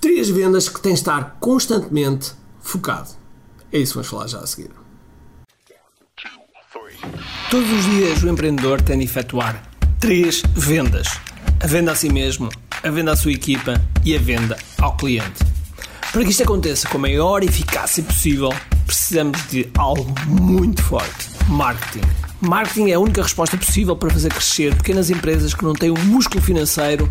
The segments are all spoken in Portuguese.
Três vendas que têm de estar constantemente focado. É isso que vamos falar já a seguir. Todos os dias o empreendedor tem de efetuar três vendas: a venda a si mesmo, a venda à sua equipa e a venda ao cliente. Para que isto aconteça com a maior eficácia possível, precisamos de algo muito forte: marketing. Marketing é a única resposta possível para fazer crescer pequenas empresas que não têm o músculo financeiro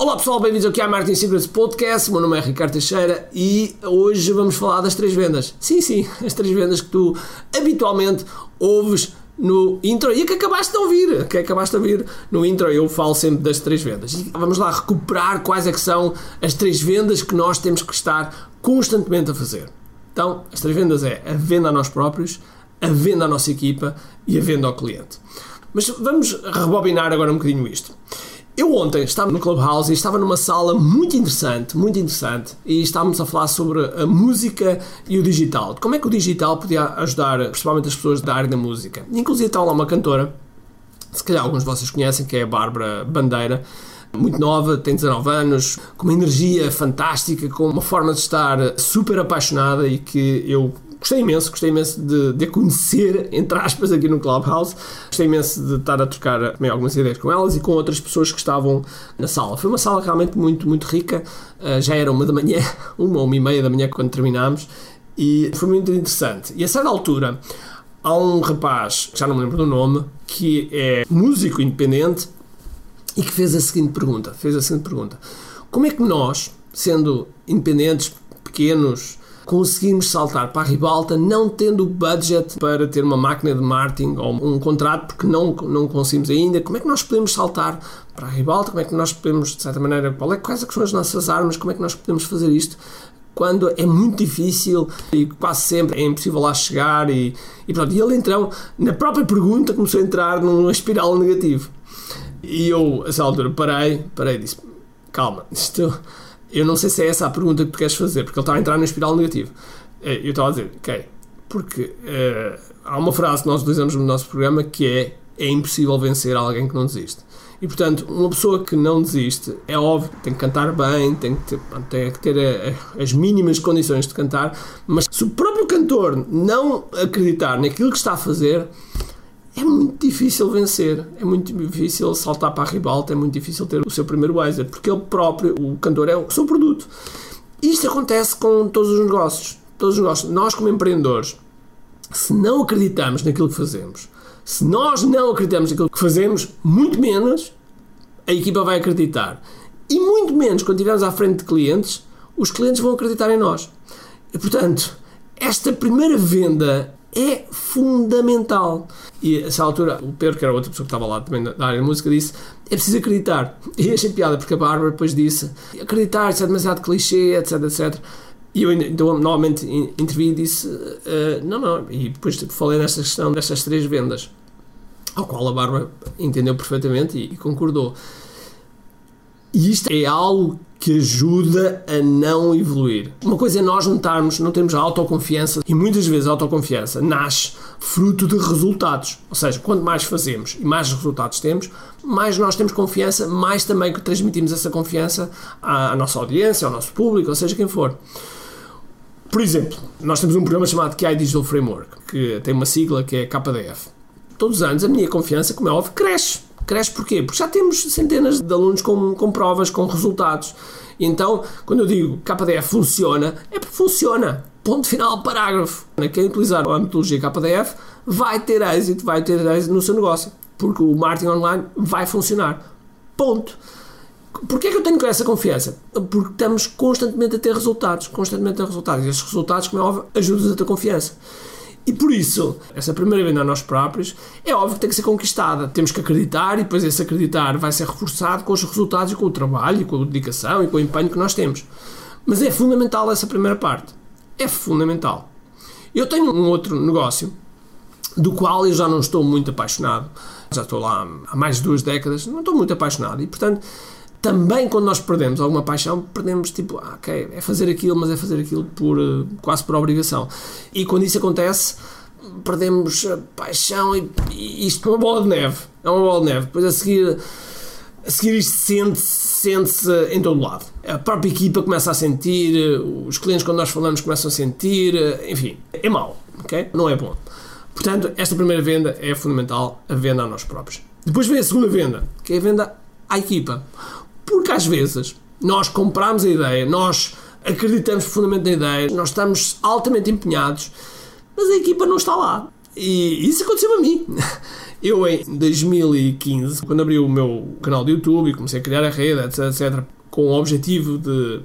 Olá pessoal, bem-vindos ao QI Marketing Secrets Podcast. Meu nome é Ricardo Teixeira e hoje vamos falar das três vendas. Sim, sim, as três vendas que tu habitualmente ouves no intro e que acabaste de ouvir, que acabaste de ouvir no intro, eu falo sempre das três vendas. Vamos lá recuperar quais é que são as três vendas que nós temos que estar constantemente a fazer. Então, as três vendas é a venda a nós próprios, a venda à nossa equipa e a venda ao cliente. Mas vamos rebobinar agora um bocadinho isto. Eu ontem estava no Clubhouse e estava numa sala muito interessante, muito interessante, e estávamos a falar sobre a música e o digital. Como é que o digital podia ajudar, principalmente as pessoas da área da música. Inclusive está lá uma cantora, se calhar alguns de vocês conhecem, que é a Bárbara Bandeira, muito nova, tem 19 anos, com uma energia fantástica, com uma forma de estar super apaixonada e que eu gostei imenso, gostei imenso de, de a conhecer, entre aspas, aqui no Clubhouse. Gostei imenso de estar a trocar também algumas ideias com elas e com outras pessoas que estavam na sala. Foi uma sala realmente muito, muito rica. Uh, já era uma da manhã, uma, uma e meia da manhã quando terminámos e foi muito interessante. E a certa altura há um rapaz, já não me lembro do nome, que é músico independente e que fez a seguinte pergunta: fez a seguinte pergunta. Como é que nós, sendo independentes, pequenos, conseguimos saltar para a ribalta não tendo budget para ter uma máquina de marketing ou um contrato porque não, não conseguimos ainda. Como é que nós podemos saltar para a ribalta? Como é que nós podemos, de certa maneira, qual é, quais é são as nossas armas? Como é que nós podemos fazer isto? Quando é muito difícil e quase sempre é impossível lá chegar, e, e pronto. E ele então, na própria pergunta, começou a entrar numa espiral negativa. E eu, a essa altura, parei, parei e disse: Calma, isto eu não sei se é essa a pergunta que tu queres fazer, porque ele está a entrar na espiral negativa. Eh, eu estava a dizer, ok, porque uh, há uma frase que nós utilizamos no nosso programa que é é impossível vencer alguém que não desiste. E portanto, uma pessoa que não desiste, é óbvio, tem que cantar bem, tem que ter, tem que ter a, a, as mínimas condições de cantar, mas se o próprio cantor não acreditar naquilo que está a fazer, é muito difícil vencer, é muito difícil saltar para a ribalta, é muito difícil ter o seu primeiro êxito, porque ele próprio, o cantor, é o seu produto. Isto acontece com todos os negócios. Todos os negócios. Nós, como empreendedores, se não acreditamos naquilo que fazemos, se nós não acreditamos naquilo que fazemos, muito menos a equipa vai acreditar. E muito menos quando estivermos à frente de clientes, os clientes vão acreditar em nós. E portanto, esta primeira venda é fundamental. E a essa altura, o Pedro, que era outra pessoa que estava lá também da área de música, disse: é preciso acreditar. E achei piada, porque a Bárbara depois disse: acreditar, isso é demasiado clichê, etc, etc. E eu então, novamente intervi e disse: uh, não, não. E depois tipo, falei nesta questão destas três vendas, ao qual a Bárbara entendeu perfeitamente e, e concordou. E isto é algo que ajuda a não evoluir. Uma coisa é nós notarmos, não temos autoconfiança e muitas vezes a autoconfiança nasce fruto de resultados. Ou seja, quanto mais fazemos e mais resultados temos, mais nós temos confiança, mais também que transmitimos essa confiança à, nossa audiência, ao nosso público, ou seja, quem for. Por exemplo, nós temos um programa chamado KI Digital Framework, que tem uma sigla que é KDF. Todos os anos a minha confiança, como é óbvio, cresce Cresce porquê? Porque já temos centenas de alunos com, com provas, com resultados. Então, quando eu digo KDF funciona, é porque funciona. Ponto final, parágrafo. Quem utilizar a metodologia KDF vai ter êxito, vai ter êxito no seu negócio. Porque o marketing online vai funcionar. Ponto. Porquê é que eu tenho essa confiança? Porque estamos constantemente a ter resultados, constantemente a ter resultados. E esses resultados, como é óbvio, ajudam-nos a ter confiança. E por isso, essa primeira venda a nós próprios é óbvio que tem que ser conquistada. Temos que acreditar e depois esse acreditar vai ser reforçado com os resultados e com o trabalho e com a dedicação e com o empenho que nós temos. Mas é fundamental essa primeira parte. É fundamental. Eu tenho um outro negócio do qual eu já não estou muito apaixonado. Já estou lá há mais de duas décadas, não estou muito apaixonado. E, portanto, também quando nós perdemos alguma paixão, perdemos tipo, ah, ok, é fazer aquilo, mas é fazer aquilo por, eh, quase por obrigação. E quando isso acontece, perdemos a paixão e, e isto é uma bola de neve. É uma bola de neve. Depois a seguir, a seguir isto sente-se sente em todo lado. A própria equipa começa a sentir, os clientes quando nós falamos começam a sentir, enfim, é mau, ok? Não é bom. Portanto, esta primeira venda é fundamental, a venda a nós próprios. Depois vem a segunda venda, que é a venda à equipa. Porque às vezes nós compramos a ideia, nós acreditamos profundamente na ideia, nós estamos altamente empenhados, mas a equipa não está lá. E isso aconteceu a mim. Eu, em 2015, quando abri o meu canal de YouTube e comecei a criar a rede, etc, etc, com o objetivo de,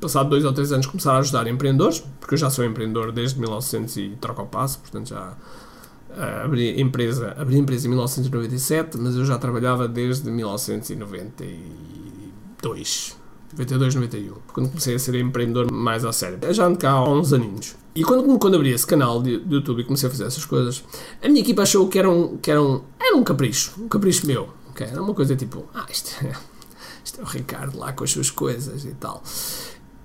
passado dois ou três anos, começar a ajudar empreendedores, porque eu já sou empreendedor desde 1900 e troco ao passo, portanto já uh, abri, empresa, abri empresa em 1997, mas eu já trabalhava desde 1992. 92, 91, quando comecei a ser empreendedor mais a sério. Eu já ando cá há uns aninhos. E quando, quando abri esse canal de, de, YouTube e comecei a fazer essas coisas, a minha equipa achou que era um, que era um, era um capricho, um capricho meu. Okay? Era uma coisa tipo, ah, isto é, isto é o Ricardo lá com as suas coisas e tal.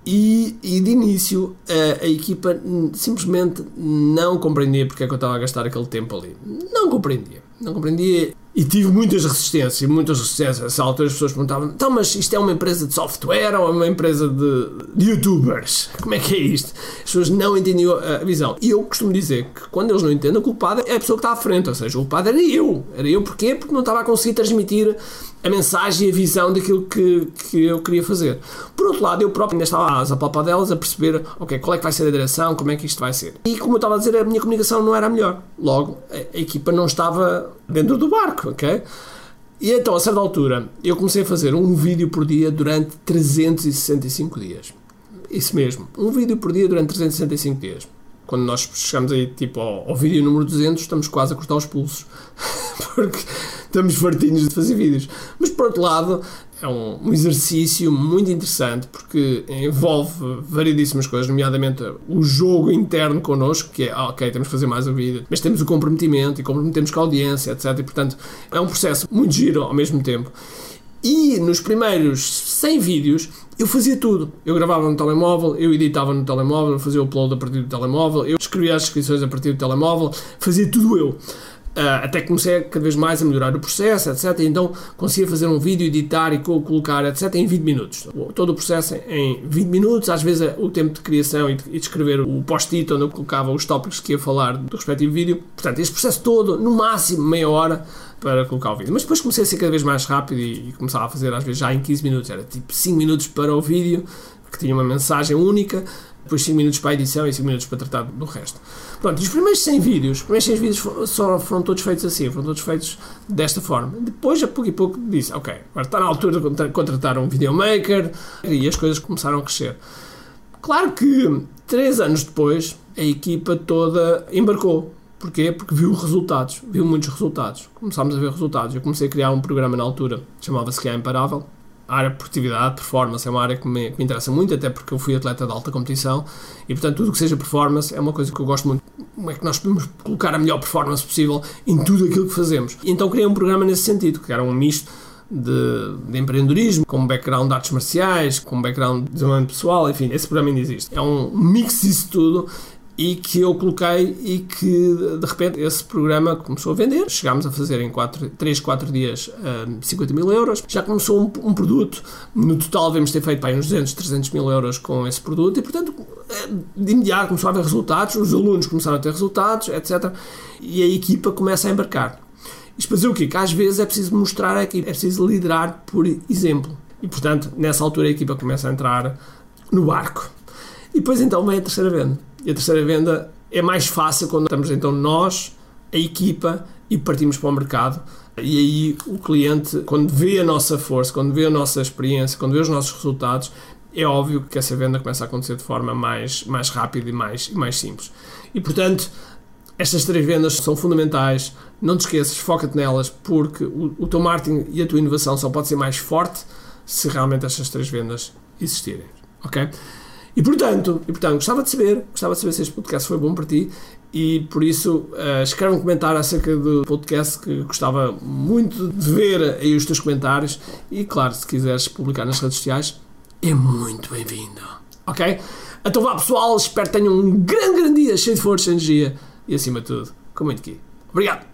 E, e de início a, a, equipa simplesmente não compreendia porque é que eu estava a gastar aquele tempo ali. Não compreendia. Não compreendia e tive muitas resistências, muitas resistências. Nessa altura as pessoas perguntavam: então, mas isto é uma empresa de software ou é uma empresa de, de youtubers? Como é que é isto? As pessoas não entendiam a visão. E eu costumo dizer que quando eles não entendem, o culpado é a pessoa que está à frente, ou seja, o culpado era eu. Era eu porquê? Porque não estava a conseguir transmitir a mensagem e a visão daquilo que, que eu queria fazer. Por outro lado, eu próprio ainda estava às apalpadelas a perceber ok, qual é que vai ser a direção, como é que isto vai ser. E como eu estava a dizer, a minha comunicação não era a melhor. Logo, a, a equipa não estava dentro do barco, ok? E então, a certa altura, eu comecei a fazer um vídeo por dia durante 365 dias. Isso mesmo, um vídeo por dia durante 365 dias. Quando nós chegamos aí, tipo, ao, ao vídeo número 200, estamos quase a cortar os pulsos. Porque estamos fartinhos de fazer vídeos. Mas por outro lado, é um, exercício muito interessante porque envolve variedíssimas coisas, nomeadamente o jogo interno connosco, que é, ah, ok, temos que fazer mais um vídeo, mas temos o comprometimento e comprometemos com a audiência, etc. E portanto é um processo muito giro ao mesmo tempo. E nos primeiros 100 vídeos eu fazia tudo. Eu gravava no telemóvel, eu editava no telemóvel, fazia o upload a partir do telemóvel, eu escrevia as descrições a partir do telemóvel, fazia tudo eu. Uh, até comecei cada vez mais a melhorar o processo, etc. Então conseguia fazer um vídeo, editar e colocar, etc. em 20 minutos. Todo o processo em 20 minutos, às vezes o tempo de criação e de, escrever o post-it onde eu colocava os tópicos que ia falar do respectivo vídeo. Portanto, este processo todo, no máximo meia hora para colocar o vídeo. Mas depois comecei a ser cada vez mais rápido e, e começava a fazer às vezes já em 15 minutos. Era tipo 5 minutos para o vídeo, que tinha uma mensagem única, depois 5 minutos para a edição e 5 minutos para tratar do resto. Pronto, os primeiros 100 vídeos, os primeiros 100 vídeos foram, foram todos feitos assim, foram todos feitos desta forma. Depois, a pouco e pouco, disse, ok, agora está na altura de contratar um videomaker e as coisas começaram a crescer. Claro que, 3 anos depois, a equipa toda embarcou. Porquê? Porque viu resultados, viu muitos resultados. Começámos a ver resultados. Eu comecei a criar um programa na altura, chamava-se é Imparável, a área de produtividade, performance, é uma área que me, que me, interessa muito, até porque eu fui atleta de alta competição e, portanto, tudo o que seja performance é uma coisa que eu gosto muito. Como é que nós podemos colocar a melhor performance possível em tudo aquilo que fazemos? Então criei um programa nesse sentido, que era um misto de, de, empreendedorismo, com background de artes marciais, com background de desenvolvimento pessoal, enfim, esse programa ainda existe. É um mix disso tudo e que eu coloquei e que de repente esse programa começou a vender. Chegámos a fazer em 4, 3, 4 dias uh, 50 mil euros. Já começou um, um, produto, no total devemos ter feito para uns 200, 300 mil euros com esse produto e portanto eh, de imediato começou a haver resultados, os alunos começaram a ter resultados, etc. E a equipa começa a embarcar. Isto para dizer o quê? Que às vezes é preciso mostrar a equipa, é preciso liderar por exemplo. E portanto, nessa altura a equipa começa a entrar no barco. E depois então vem a terceira venda e a terceira venda é mais fácil quando estamos então nós, a equipa, e partimos para o mercado. E aí o cliente, quando vê a nossa força, quando vê a nossa experiência, quando vê os nossos resultados, é óbvio que essa venda começa a acontecer de forma mais, mais rápida e mais, e mais simples. E portanto, estas três vendas são fundamentais. Não te esqueças, foca-te nelas, porque o, o teu marketing e a tua inovação só pode ser mais forte se realmente estas três vendas existirem. Ok? E portanto, e portanto, gostava de saber, gostava de saber se este podcast foi bom para ti e por isso uh, escreve um comentário acerca do podcast que gostava muito de ver aí os teus comentários e claro, se quiseres publicar nas redes sociais é muito bem-vindo ok? Então vá pessoal, espero que tenham um grande, grande dia cheio de força e energia e acima de tudo, com muito aqui. Obrigado!